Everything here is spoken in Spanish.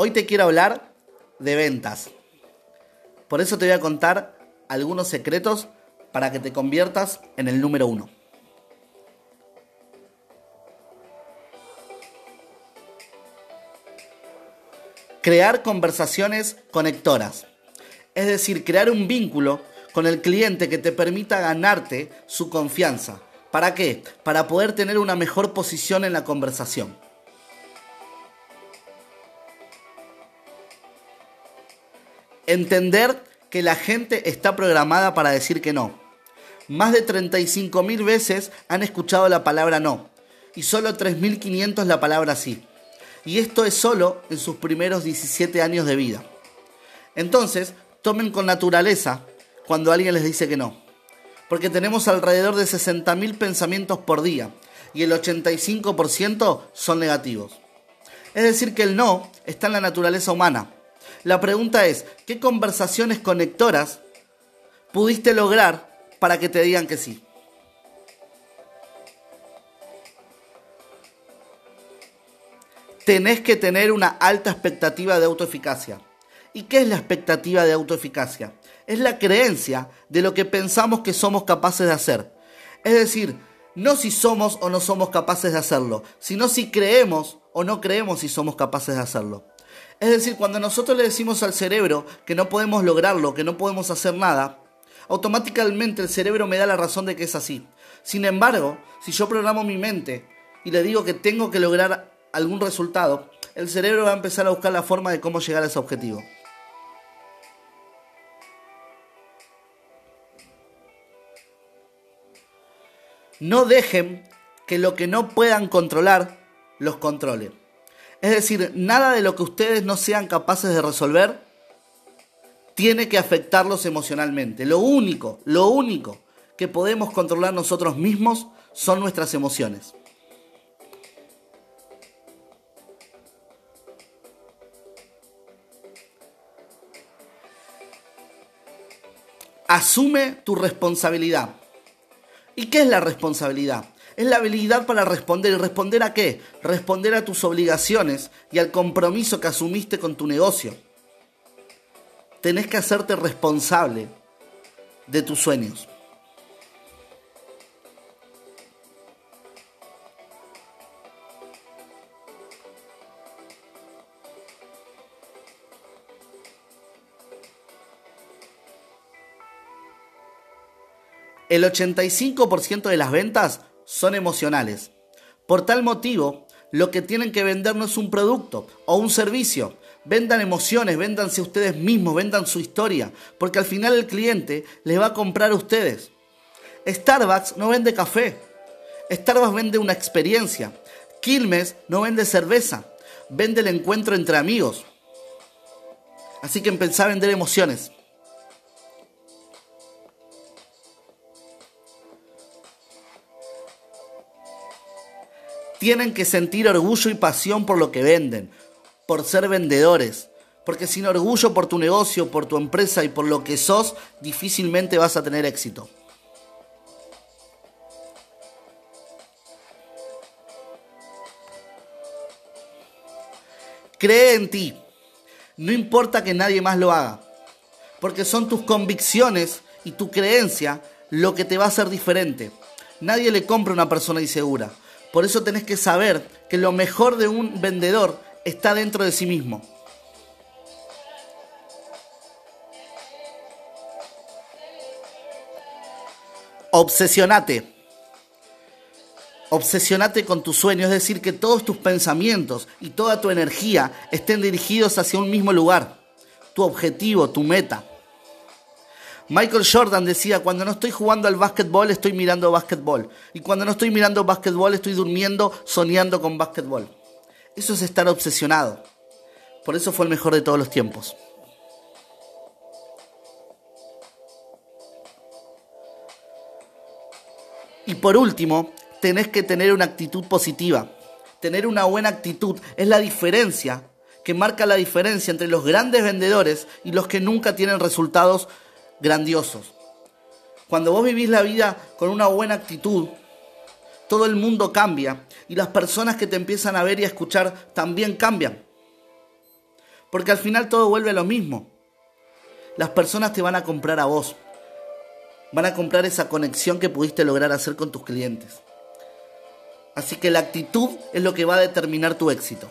Hoy te quiero hablar de ventas. Por eso te voy a contar algunos secretos para que te conviertas en el número uno. Crear conversaciones conectoras. Es decir, crear un vínculo con el cliente que te permita ganarte su confianza. ¿Para qué? Para poder tener una mejor posición en la conversación. Entender que la gente está programada para decir que no. Más de 35.000 veces han escuchado la palabra no y solo 3.500 la palabra sí. Y esto es solo en sus primeros 17 años de vida. Entonces, tomen con naturaleza cuando alguien les dice que no. Porque tenemos alrededor de 60.000 pensamientos por día y el 85% son negativos. Es decir, que el no está en la naturaleza humana la pregunta es, ¿qué conversaciones conectoras pudiste lograr para que te digan que sí? Tenés que tener una alta expectativa de autoeficacia. ¿Y qué es la expectativa de autoeficacia? Es la creencia de lo que pensamos que somos capaces de hacer. Es decir, no si somos o no somos capaces de hacerlo, sino si creemos o no creemos si somos capaces de hacerlo. Es decir, cuando nosotros le decimos al cerebro que no podemos lograrlo, que no podemos hacer nada, automáticamente el cerebro me da la razón de que es así. Sin embargo, si yo programo mi mente y le digo que tengo que lograr algún resultado, el cerebro va a empezar a buscar la forma de cómo llegar a ese objetivo. No dejen que lo que no puedan controlar los controle. Es decir, nada de lo que ustedes no sean capaces de resolver tiene que afectarlos emocionalmente. Lo único, lo único que podemos controlar nosotros mismos son nuestras emociones. Asume tu responsabilidad. ¿Y qué es la responsabilidad? Es la habilidad para responder. ¿Y responder a qué? Responder a tus obligaciones y al compromiso que asumiste con tu negocio. Tenés que hacerte responsable de tus sueños. El 85% de las ventas son emocionales. Por tal motivo, lo que tienen que vender no es un producto o un servicio. Vendan emociones, véndanse ustedes mismos, vendan su historia, porque al final el cliente les va a comprar a ustedes. Starbucks no vende café. Starbucks vende una experiencia. Quilmes no vende cerveza. Vende el encuentro entre amigos. Así que empezá a vender emociones. Tienen que sentir orgullo y pasión por lo que venden, por ser vendedores. Porque sin orgullo por tu negocio, por tu empresa y por lo que sos, difícilmente vas a tener éxito. Cree en ti. No importa que nadie más lo haga. Porque son tus convicciones y tu creencia lo que te va a hacer diferente. Nadie le compra una persona insegura. Por eso tenés que saber que lo mejor de un vendedor está dentro de sí mismo. Obsesionate. Obsesionate con tu sueño, es decir, que todos tus pensamientos y toda tu energía estén dirigidos hacia un mismo lugar, tu objetivo, tu meta. Michael Jordan decía, cuando no estoy jugando al básquetbol, estoy mirando básquetbol. Y cuando no estoy mirando básquetbol, estoy durmiendo, soñando con básquetbol. Eso es estar obsesionado. Por eso fue el mejor de todos los tiempos. Y por último, tenés que tener una actitud positiva. Tener una buena actitud es la diferencia que marca la diferencia entre los grandes vendedores y los que nunca tienen resultados grandiosos. Cuando vos vivís la vida con una buena actitud, todo el mundo cambia y las personas que te empiezan a ver y a escuchar también cambian. Porque al final todo vuelve a lo mismo. Las personas te van a comprar a vos. Van a comprar esa conexión que pudiste lograr hacer con tus clientes. Así que la actitud es lo que va a determinar tu éxito.